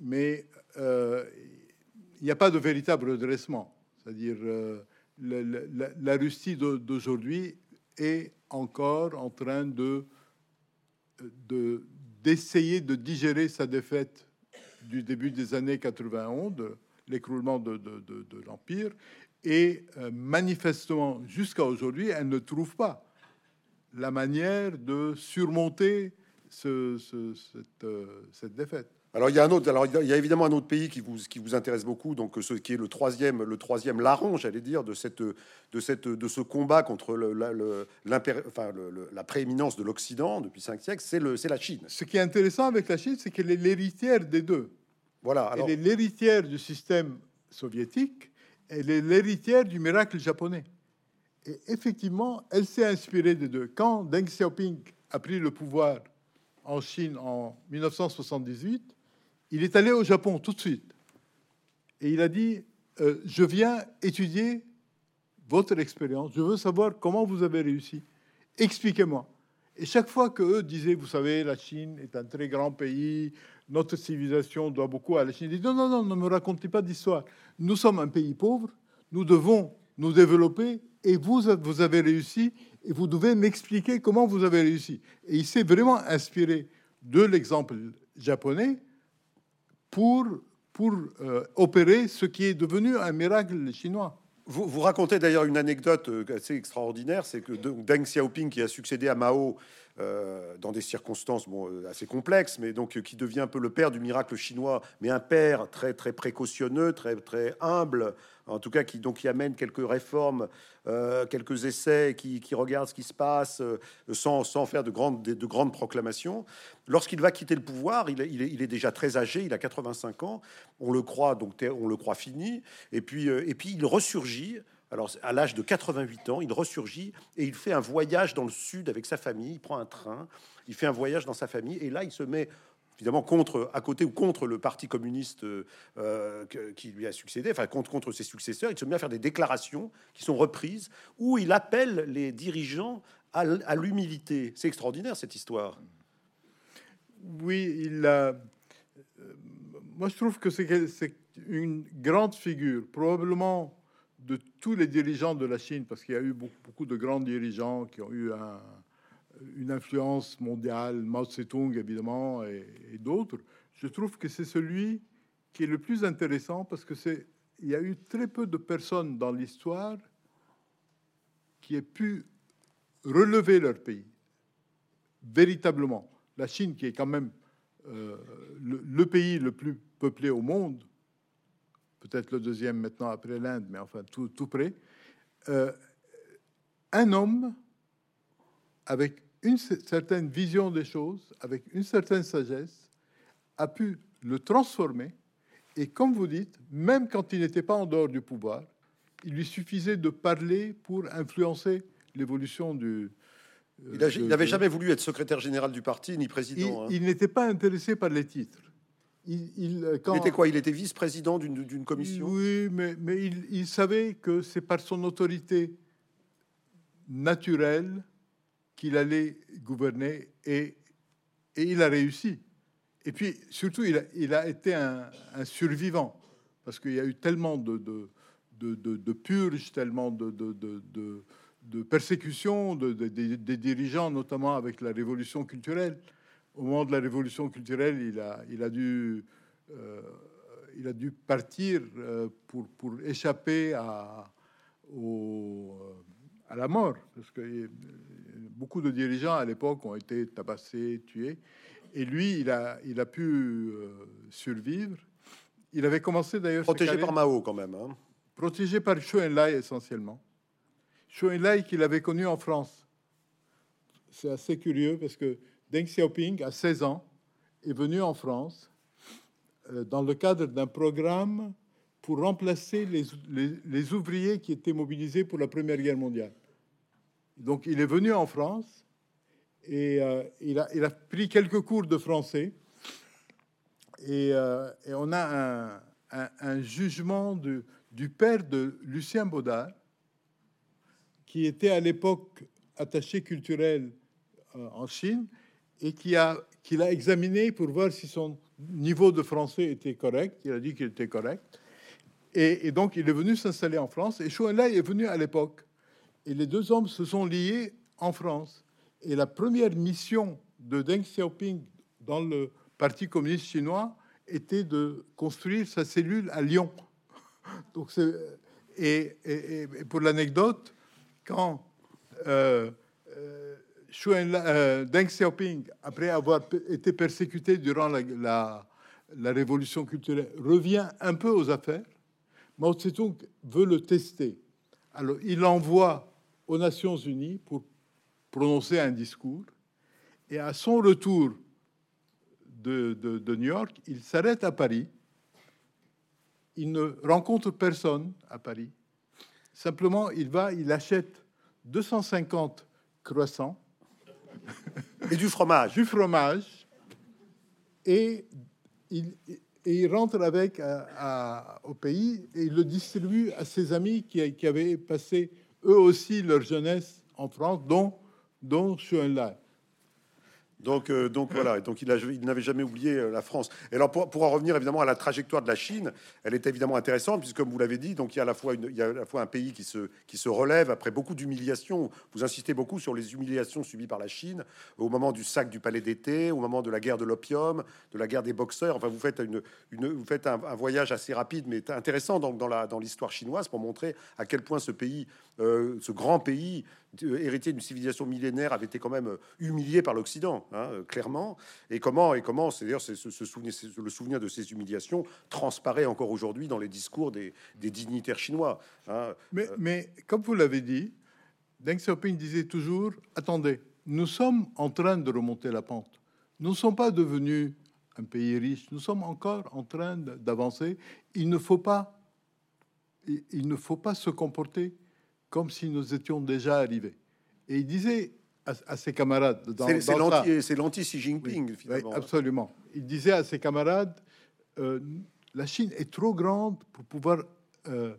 mais euh, il n'y a pas de véritable redressement. C'est-à-dire, euh, la, Russie d'aujourd'hui est encore en train de d'essayer de, digérer sa défaite du début des années 91, l'écroulement de, l'Empire, et euh, manifestement, jusqu'à aujourd'hui, elle ne trouve pas la manière de surmonter cette, cette défaite. Alors il y a un autre, alors il y a évidemment un autre pays qui vous, qui vous intéresse beaucoup, donc ce qui est le troisième, le troisième larron, j'allais dire, de cette, de cette, de ce combat contre le, la, le, enfin, la prééminence de l'Occident depuis cinq siècles, c'est le, c'est la Chine. Ce qui est intéressant avec la Chine, c'est qu'elle est l'héritière des deux. Voilà. Alors... Elle est l'héritière du système soviétique. Elle est l'héritière du miracle japonais. Et effectivement, elle s'est inspirée des deux. Quand Deng Xiaoping a pris le pouvoir en Chine en 1978 il est allé au Japon tout de suite. Et il a dit, euh, je viens étudier votre expérience, je veux savoir comment vous avez réussi. Expliquez-moi. Et chaque fois qu'eux disaient, vous savez, la Chine est un très grand pays, notre civilisation doit beaucoup à la Chine, il dit, non, non, non, ne me racontez pas d'histoire. Nous sommes un pays pauvre, nous devons nous développer, et vous, vous avez réussi, et vous devez m'expliquer comment vous avez réussi. Et il s'est vraiment inspiré de l'exemple japonais pour, pour euh, opérer ce qui est devenu un miracle chinois. Vous, vous racontez d'ailleurs une anecdote euh, assez extraordinaire, c'est que Deng Xiaoping, qui a succédé à Mao euh, dans des circonstances bon, assez complexes, mais donc qui devient un peu le père du miracle chinois, mais un père très très précautionneux, très très humble, en tout cas qui donc amène quelques réformes, euh, quelques essais, qui, regarde ce qui se passe euh, sans, sans, faire de grandes, de, grandes proclamations. Lorsqu'il va quitter le pouvoir, il est, déjà très âgé, il a 85 ans, on le croit donc on le croit fini, et puis, euh, et puis il ressurgit. Alors, à l'âge de 88 ans, il ressurgit et il fait un voyage dans le sud avec sa famille. Il prend un train, il fait un voyage dans sa famille et là, il se met évidemment contre, à côté ou contre le parti communiste euh, qui lui a succédé, enfin contre, contre ses successeurs, il se met à faire des déclarations qui sont reprises où il appelle les dirigeants à, l'humilité. C'est extraordinaire cette histoire. Oui, il a. Euh, moi, je trouve que c'est une grande figure, probablement de tous les dirigeants de la Chine, parce qu'il y a eu beaucoup, de grands dirigeants qui ont eu un, une influence mondiale, Mao Tse-tung évidemment et, d'autres, je trouve que c'est celui qui est le plus intéressant parce que c'est il y a eu très peu de personnes dans l'histoire qui aient pu relever leur pays véritablement. La Chine, qui est quand même euh, le, pays le plus peuplé au monde, peut-être le deuxième maintenant après l'Inde, mais enfin tout, tout près, euh, un homme avec une certaine vision des choses, avec une certaine sagesse, a pu le transformer. Et comme vous dites, même quand il n'était pas en dehors du pouvoir, il lui suffisait de parler pour influencer l'évolution du. Euh, il n'avait jamais voulu être secrétaire général du parti ni président. Il, hein. n'était pas intéressé par les titres. Il, euh, quand... était quoi? Il était vice-président d'une commission? Oui, mais, mais il, il savait que c'est par son autorité naturelle qu'il allait gouverner et, et, il a réussi. Et puis surtout, il a, il a été un, survivant parce qu'il y a eu tellement de, de, de, de purges, tellement de, de persécution de, des dirigeants, notamment avec la révolution culturelle. Au moment de la révolution culturelle, il a, il a, dû, euh, il a dû partir euh, pour, pour échapper à, au, à la mort, parce que beaucoup de dirigeants à l'époque ont été tabassés, tués, et lui, il a, il a pu euh, survivre. Il avait commencé d'ailleurs... Protégé par Mao quand même. Hein. Protégé par Chou Enlai essentiellement. Chou Enlai qu'il avait connu en France. C'est assez curieux parce que Deng Xiaoping, à 16 ans, est venu en France euh, dans le cadre d'un programme pour remplacer les, ouvriers qui étaient mobilisés pour la Première Guerre mondiale. Donc il est venu en France et euh, il, a, pris quelques cours de français. Et, euh, on a un, jugement du père de Lucien Baudard, qui était à l'époque attaché culturel en Chine et qui a, qui l'a examiné pour voir si son niveau de français était correct. Il a dit qu'il était correct. Et, donc, il est venu s'installer en France. Et Chou Enlai est venu à l'époque. Et les deux hommes se sont liés en France. Et la première mission de Deng Xiaoping dans le Parti communiste chinois était de construire sa cellule à Lyon. Donc, et, et, pour l'anecdote, quand euh, euh, Deng Xiaoping, après avoir été persécuté durant la, révolution culturelle, revient un peu aux affaires. Mao Tse-tung veut le tester. Alors, il envoie aux Nations Unies pour prononcer un discours. Et à son retour de New York, il s'arrête à Paris. Il ne rencontre personne à Paris. Simplement, il va, il achète 250 croissants et du fromage. du fromage. Et il, rentre avec au pays et il le distribue à ses amis qui, qui, avaient passé eux aussi leur jeunesse en France, dont, dont Schoenlein. Donc, euh, donc voilà, donc il, il n'avait jamais oublié euh, la France. Et alors pour, pour, en revenir évidemment à la trajectoire de la Chine, elle est évidemment intéressante puisque comme vous l'avez dit, donc il y a à la fois une, il y a à la fois un pays qui se qui se relève après beaucoup d'humiliations. Vous insistez beaucoup sur les humiliations subies par la Chine au moment du sac du palais d'été, au moment de la guerre de l'opium, de la guerre des boxeurs. Enfin, vous faites une, une vous faites un, voyage assez rapide mais intéressant dans la dans l'histoire chinoise pour montrer à quel point ce pays, euh, ce grand pays héritier d'une civilisation millénaire avait été quand même humilié par l'Occident, hein, clairement. Et comment, et comment, c'est d'ailleurs ce, souvenir, le souvenir de ces humiliations transparaît encore aujourd'hui dans les discours des, dignitaires chinois. Hein. Mais, mais, comme vous l'avez dit, Deng Xiaoping disait toujours attendez, nous sommes en train de remonter la pente. Nous ne sommes pas devenus un pays riche. Nous sommes encore en train d'avancer. Il ne faut pas, il ne faut pas se comporter comme si nous étions déjà arrivés. Et il disait à, ses camarades... C'est l'anti-Xi Jinping, finalement. absolument. Il disait à ses camarades, euh, la Chine est trop grande pour pouvoir euh,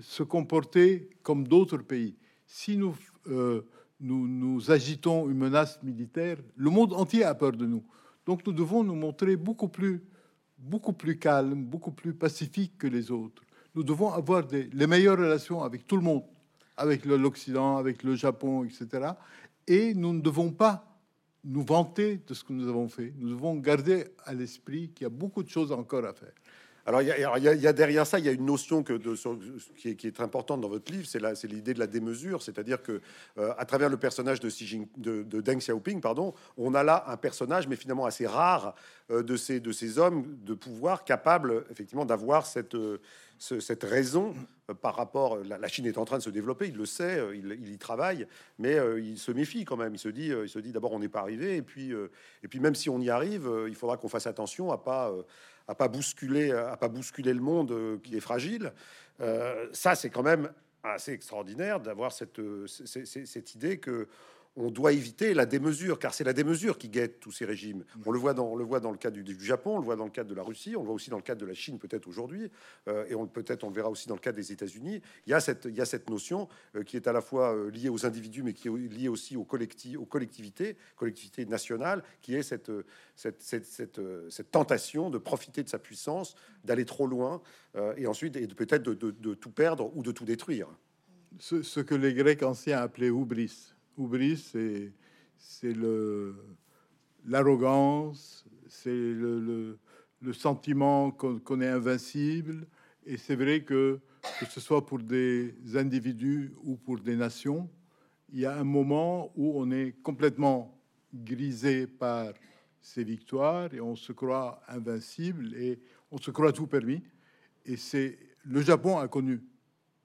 se comporter comme d'autres pays. Si nous, euh, nous, nous agitons une menace militaire, le monde entier a peur de nous. Donc nous devons nous montrer beaucoup plus, beaucoup plus calme, beaucoup plus pacifique que les autres. Nous devons avoir des, les meilleures relations avec tout le monde avec l'Occident, avec le Japon, etc. Et nous ne devons pas nous vanter de ce que nous avons fait. Nous devons garder à l'esprit qu'il y a beaucoup de choses encore à faire. Alors, il y, a, derrière ça, il y a une notion que de, qui, est, qui, est, importante dans votre livre, c'est l'idée de la démesure, c'est-à-dire que euh, à travers le personnage de, de, de, Deng Xiaoping, pardon, on a là un personnage, mais finalement assez rare, euh, de, ces, hommes de pouvoir capables effectivement d'avoir cette, euh, raison par rapport. La, Chine est en train de se développer, il le sait, il, il y travaille, mais il se méfie quand même. Il se dit, il se dit d'abord on n'est pas arrivé, et puis, et puis même si on y arrive, il faudra qu'on fasse attention à pas à pas bousculer, à pas bousculer le monde euh, qui est fragile. Euh, ça, c'est quand même assez extraordinaire d'avoir cette, euh, cette, idée que on doit éviter la démesure, car c'est la démesure qui guette tous ces régimes. On le voit dans, le cas du, Japon, on le voit dans le cadre de la Russie, on le voit aussi dans le cadre de la Chine peut-être aujourd'hui, euh, et on peut-être on le verra aussi dans le cadre des États-Unis. Il y a cette, notion euh, qui est à la fois euh, liée aux individus, mais qui est liée aussi aux, aux collectivités, collectivités nationales, qui est cette, tentation de profiter de sa puissance, d'aller trop loin, et ensuite et peut-être de, tout perdre ou de tout détruire. ce, que les Grecs anciens appelaient hubris. Hubris, c'est l'arrogance, c'est le, le, sentiment qu'on est invincible. Et c'est vrai que, que ce soit pour des individus ou pour des nations, il y a un moment où on est complètement grisé par ces victoires et on se croit invincible et on se croit tout permis. Et c'est le Japon a connu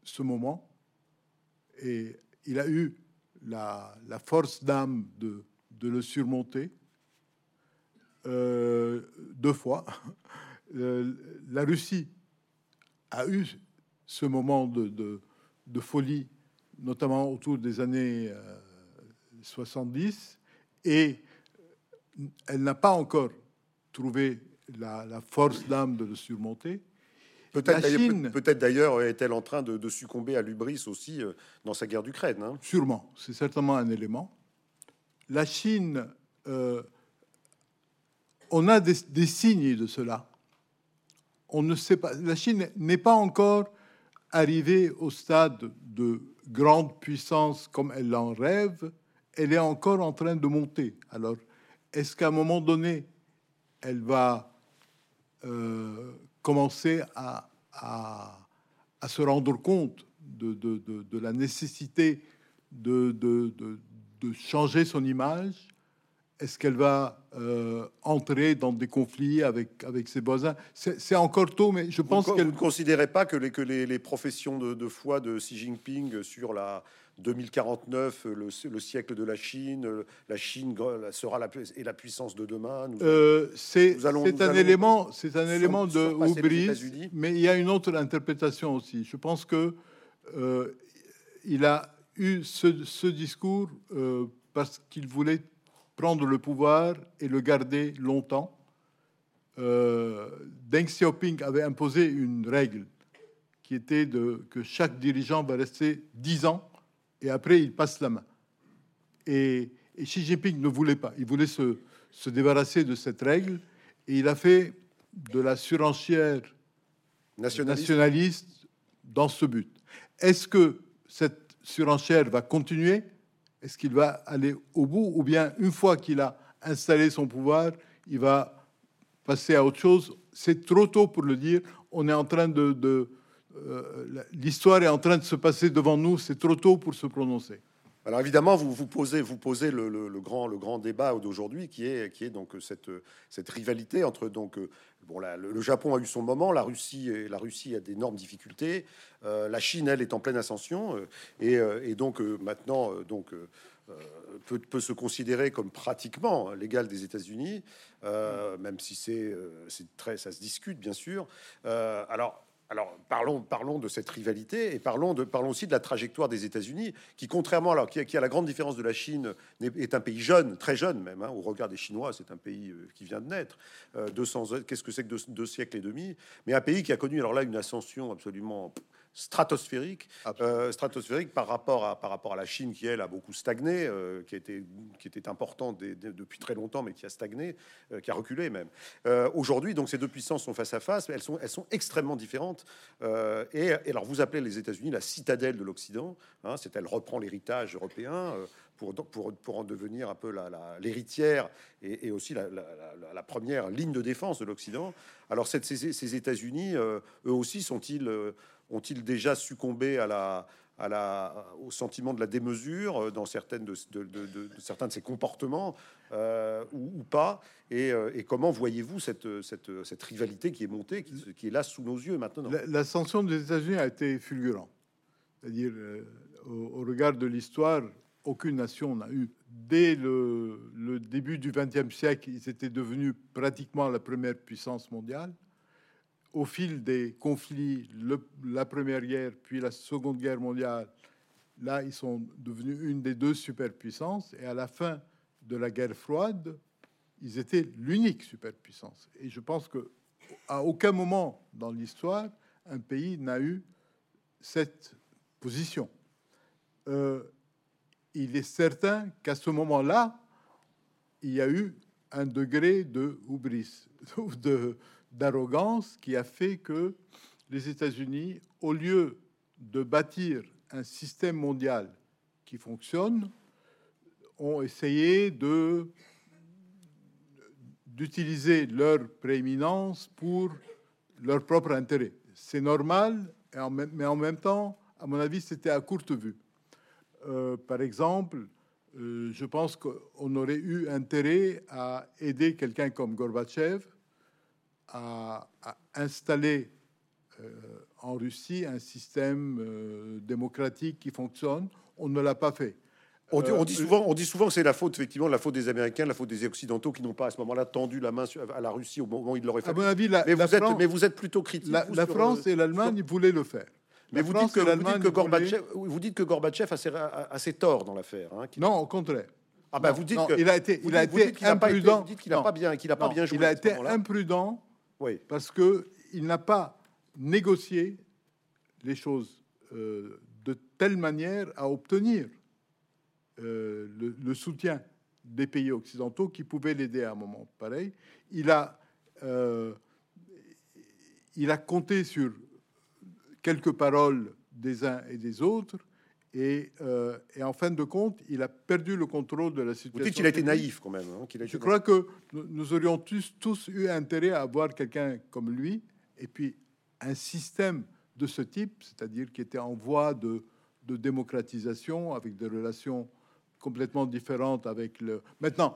ce moment et il a eu la, force d'âme de, le surmonter euh, deux fois. Euh, la Russie a eu ce moment de, folie, notamment autour des années 70, euh, et elle n'a pas encore trouvé la, force d'âme de le surmonter. Peut-être d'ailleurs est-elle en train de, succomber à l'ubris aussi euh, dans sa guerre d'Ukraine. Hein? Sûrement, c'est certainement un élément. La Chine, euh, on a des, des, signes de cela. On ne sait pas. La Chine n'est pas encore arrivée au stade de grande puissance comme elle en rêve. Elle est encore en train de monter. Alors, est-ce qu'à un moment donné, elle va euh, commencer à, à, se rendre compte de, de, de, la nécessité de, changer son image. Est-ce qu'elle va euh, entrer dans des conflits avec, avec ses voisins? C'est encore tôt, mais je pense qu'elle... Vous ne considérez pas que les, que les, les professions de, foi de Xi Jinping sur la, 2049, le, le, siècle de la Chine, la Chine sera la, et la puissance de demain. Euh, c'est un élément, c'est un élément de oubli, mais il y a une autre interprétation aussi. Je pense que euh, il a eu ce, discours euh, parce qu'il voulait prendre le pouvoir et le garder longtemps. Deng Xiaoping avait imposé une règle qui était de, que chaque dirigeant va rester dix ans et après il passe la main. Et, Xi Jinping ne voulait pas, il voulait se, se, débarrasser de cette règle et il a fait de la surenchère nationaliste, dans ce but. Est-ce que cette surenchère va continuer? Est-ce qu'il va aller au bout? Ou bien une fois qu'il a installé son pouvoir, il va passer à autre chose? C'est trop tôt pour le dire. On est en train de, de euh, l'histoire est en train de se passer devant nous, c'est trop tôt pour se prononcer. Alors évidemment, vous, vous posez, vous posez le, grand, le grand débat d'aujourd'hui, qui est, qui est donc cette, cette rivalité entre donc bon, le, Japon a eu son moment, la Russie la Russie a d'énormes difficultés, euh, la Chine elle est en pleine ascension euh, et, et donc maintenant donc peut, peut, se considérer comme pratiquement l'égal des États-Unis, même si c'est très ça se discute bien sûr. alors alors parlons, parlons de cette rivalité et parlons, de, parlons aussi de la trajectoire des États-Unis, qui contrairement a la grande différence de la Chine, est, un pays jeune, très jeune même. Hein, au regard des Chinois, c'est un pays euh, qui vient de naître. 200, euh, qu'est-ce que c'est que deux, siècles et demi Mais un pays qui a connu alors là une ascension absolument stratosphérique, euh, stratosphérique par rapport à par rapport à la Chine qui elle a beaucoup stagné, euh, qui était qui était importante depuis très longtemps, mais qui a stagné, euh, qui a reculé même. Aujourd'hui, donc ces deux puissances sont face à face, elles sont elles sont extrêmement différentes. Et, alors vous appelez les États-Unis la citadelle de l'Occident, hein, c'est elle reprend l'héritage européen. Pour, pour, pour, en devenir un peu l'héritière et, et, aussi la, la, première ligne de défense de l'Occident. Alors cette, ces, ces États-Unis, eux aussi, sont-ils ont-ils déjà succombé à la, à la, au sentiment de la démesure euh, dans certaines de, certains de ces comportements euh, ou, pas? Euh, et, comment voyez-vous cette, cette, rivalité qui est montée, qui, est là sous nos yeux maintenant? L'ascension des États-Unis a été fulgurante. C'est-à-dire, au, regard de l'histoire, aucune nation n'a eu. Dès le début du XXe siècle, ils étaient devenus pratiquement la première puissance mondiale au fil des conflits, la Première Guerre, puis la Seconde Guerre mondiale, là, ils sont devenus une des deux superpuissances. Et à la fin de la guerre froide, ils étaient l'unique superpuissance. Et je pense que à aucun moment dans l'histoire, un pays n'a eu cette position. Euh, il est certain qu'à ce moment-là, il y a eu un degré de hubris, de, d'arrogance qui a fait que les États-Unis, au lieu de bâtir un système mondial qui fonctionne ont essayé d'utiliser leur prééminence pour leur propre intérêt. C'est normal, mais en même temps, à mon avis, c'était à courte vue. Euh, par exemple, euh, je pense qu'on aurait eu intérêt à aider quelqu'un comme Gorbatchev à, installer euh, en Russie un système démocratique qui fonctionne. On ne l'a pas fait. On dit, souvent, on dit souvent que c'est la faute, effectivement, la faute des Américains, la faute des Occidentaux qui n'ont pas à ce moment-là tendu la main à la Russie au moment où il l'aurait fait. À mon avis, la, mais, vous êtes, mais, vous êtes, plutôt critique. La, France et l'Allemagne voulaient le faire. Mais vous dites, que, vous, que Gorbatchev, vous dites que Gorbatchev a assez, tort dans l'affaire. Hein, non, au contraire. Ah ben vous dites qu'il a été, il a été imprudent. Vous dites qu'il n'a pas bien, qu'il a pas bien joué. Il a été imprudent. Oui. Parce que il n'a pas négocié les choses euh, de telle manière à obtenir euh, le, soutien des pays occidentaux qui pouvaient l'aider à un moment pareil. Il a, euh, il a compté sur quelques paroles des uns et des autres. Et, euh, et, en fin de compte, il a perdu le contrôle de la situation. Vous dites qu'il a été naïf quand même. Hein, Je crois que nous, aurions tous, tous, eu intérêt à avoir quelqu'un comme lui, et puis un système de ce type, c'est-à-dire qui était en voie de, de, démocratisation, avec des relations complètement différentes avec le... Maintenant,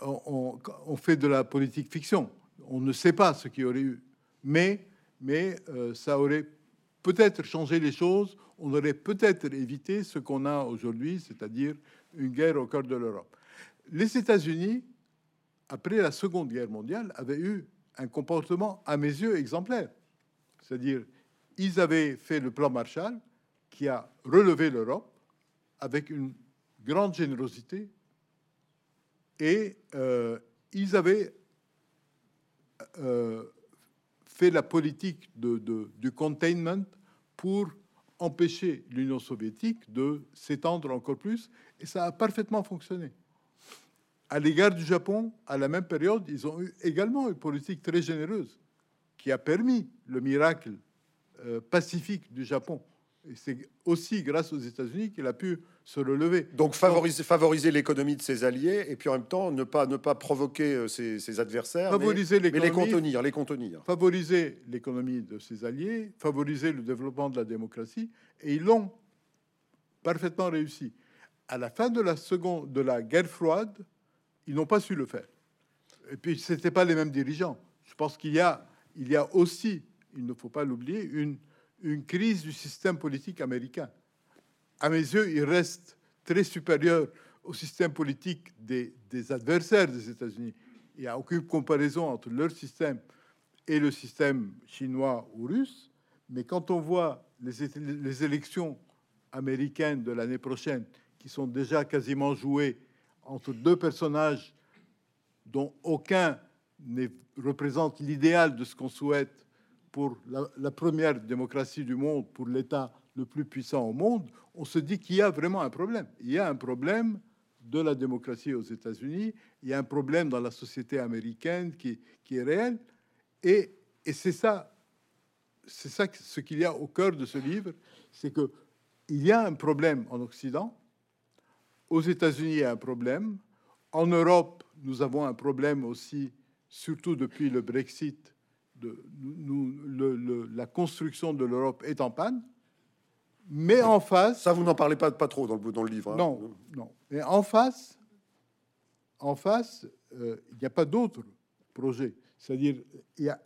on, on, fait de la politique fiction. On ne sait pas ce qu'il y aurait eu. Mais, mais euh, ça aurait peut-être changer les choses, on aurait peut-être évité ce qu'on a aujourd'hui, c'est-à-dire une guerre au cœur de l'Europe. Les États-Unis, après la Seconde Guerre mondiale, avaient eu un comportement, à mes yeux, exemplaire. C'est-à-dire, ils avaient fait le plan Marshall qui a relevé l'Europe avec une grande générosité et euh, ils avaient euh, fait la politique du containment pour empêcher l'Union soviétique de s'étendre encore plus, et ça a parfaitement fonctionné. À l'égard du Japon, à la même période, ils ont eu également une politique très généreuse qui a permis le miracle euh, pacifique du Japon. C'est aussi grâce aux États-Unis qu'il a pu se relever. Donc favoriser, favoriser l'économie de ses alliés et puis en même temps ne pas, ne pas provoquer euh, ses, adversaires, favoriser mais, les contenir, les contenir. Favoriser l'économie de ses alliés, favoriser le développement de la démocratie et ils l'ont parfaitement réussi. À la fin de la seconde de la guerre froide, ils n'ont pas su le faire. Et puis c'était pas les mêmes dirigeants. Je pense qu'il y a il y a aussi, il ne faut pas l'oublier, une une crise du système politique américain. À mes yeux, il reste très supérieur au système politique des, adversaires des États-Unis. Il n'y a aucune comparaison entre leur système et le système chinois ou russe. Mais quand on voit les, les élections américaines de l'année prochaine, qui sont déjà quasiment jouées entre deux personnages dont aucun ne représente l'idéal de ce qu'on souhaite pour la, première démocratie du monde, pour l'État le plus puissant au monde, on se dit qu'il y a vraiment un problème. Il y a un problème de la démocratie aux États-Unis, il y a un problème dans la société américaine qui, est réel, et, et c'est ça, c'est ça ce qu'il y a au cœur de ce livre, c'est que il y a un problème en Occident, aux États-Unis il y a un problème, en Europe nous avons un problème aussi, surtout depuis le Brexit, de, nous, le, la construction de l'Europe est en panne, mais en face. Ça, vous n'en parlez pas, pas trop dans le, dans le livre. Hein. Non, non. Mais en face, en face, euh, il n'y a pas d'autres projets. C'est-à-dire, il y a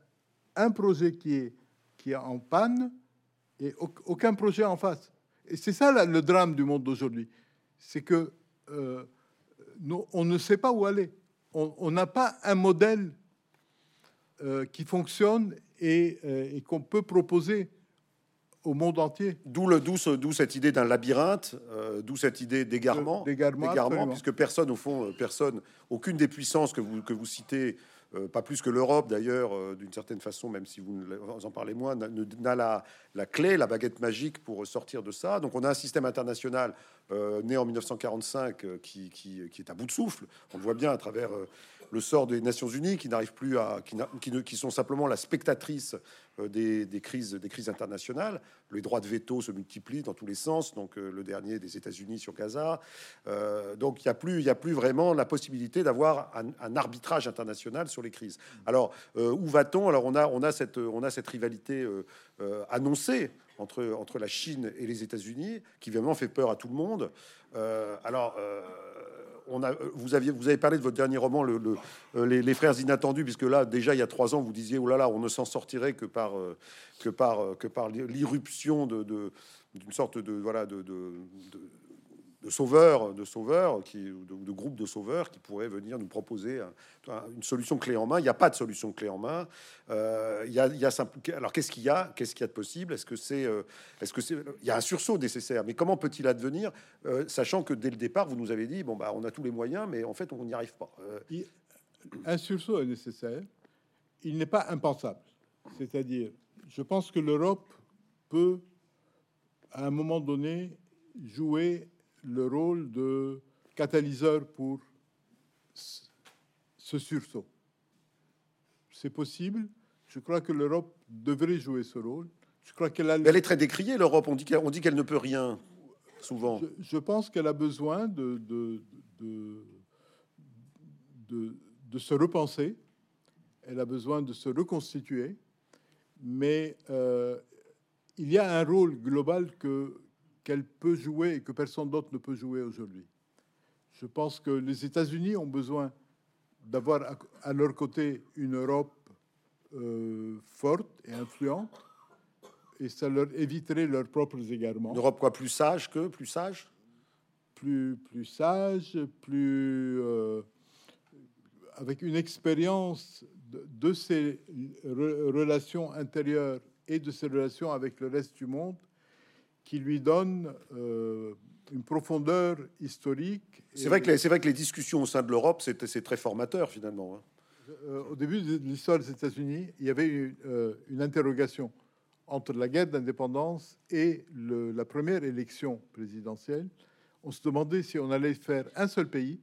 un projet qui est, qui est en panne et aucun projet en face. Et c'est ça le drame du monde d'aujourd'hui. C'est que euh, on ne sait pas où aller. On n'a pas un modèle euh, qui fonctionne euh, et, qu'on peut proposer au monde entier. D'où le d'où cette idée d'un labyrinthe, euh, d'où cette idée d'égarement, d'égarement, puisque personne au fond, personne, aucune des puissances que vous que vous citez, pas plus que l'Europe d'ailleurs, d'une certaine façon, même si vous, en parlez moins, n'a la, la, clé, la baguette magique pour sortir de ça. Donc on a un système international né en 1945 qui, qui, qui, est à bout de souffle. On le voit bien à travers le sort des Nations Unies qui n'arrivent plus à, qui, qui, qui, sont simplement la spectatrice euh, des, crises, des crises internationales. Les droits de veto se multiplient dans tous les sens. Donc euh, le dernier des États-Unis sur Gaza. Euh, donc il n'y a plus, il y a plus vraiment la possibilité d'avoir un, arbitrage international sur les crises. Alors où va-t-on? Alors on a, on a cette, on a cette rivalité annoncée entre, entre la Chine et les États-Unis, qui évidemment fait peur à tout le monde. Alors, on a, vous, aviez, vous avez parlé de votre dernier roman, euh, les, Frères Inattendus, puisque là, déjà, il y a trois ans, vous disiez, oh là là, on ne s'en sortirait que par, que par, que par l'irruption d'une sorte de, voilà, de sauveurs, de sauveurs, qui, de, groupes de sauveurs qui pourraient venir nous proposer une solution clé en main. Il n'y a pas de solution clé en main. Euh, il y a alors qu'est-ce qu'il y a? Qu'est-ce qu'il y a de possible? Est-ce que c'est, euh, est-ce que c'est, il y a un sursaut nécessaire Mais comment peut-il advenir, euh, sachant que dès le départ, vous nous avez dit bon bah on a tous les moyens, mais en fait on n'y arrive pas. un sursaut est nécessaire. Il n'est pas impensable. C'est-à-dire, je pense que l'Europe peut, à un moment donné, jouer le rôle de catalyseur pour ce sursaut. C'est possible. Je crois que l'Europe devrait jouer ce rôle. Je crois qu'elle a... Elle est très décriée, l'Europe. On dit qu'elle, ne peut rien, souvent. Je, pense qu'elle a besoin de de, de, de, de, se repenser. Elle a besoin de se reconstituer. Mais euh, il y a un rôle global que, qu'elle peut jouer et que personne d'autre ne peut jouer aujourd'hui. Je pense que les États-Unis ont besoin d'avoir à leur côté une Europe euh, forte et influente, et ça leur éviterait leurs propres égarements. Une Europe quoi plus sage que plus sage, plus plus sage, plus euh, avec une expérience de, de ces relations intérieures et de ces relations avec le reste du monde qui lui donne euh, une profondeur historique. C'est vrai, que les, vrai que les discussions au sein de l'Europe, c'est très formateur finalement. Hein. Euh, au début de l'histoire des États-Unis, il y avait une, euh, une interrogation entre la guerre d'indépendance et le, la première élection présidentielle. On se demandait si on allait faire un seul pays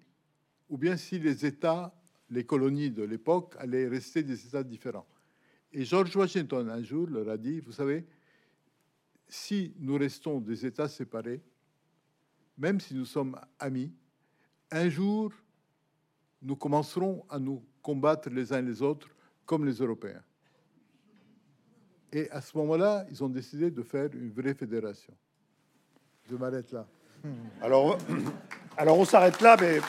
ou bien si les États, les colonies de l'époque, allaient rester des États différents. Et George Washington, un jour, leur a dit, vous savez, si nous restons des États séparés, même si nous sommes amis, un jour, nous commencerons à nous combattre les uns les autres comme les Européens. Et à ce moment-là, ils ont décidé de faire une vraie fédération. Je m'arrête là. Alors, alors on s'arrête là, mais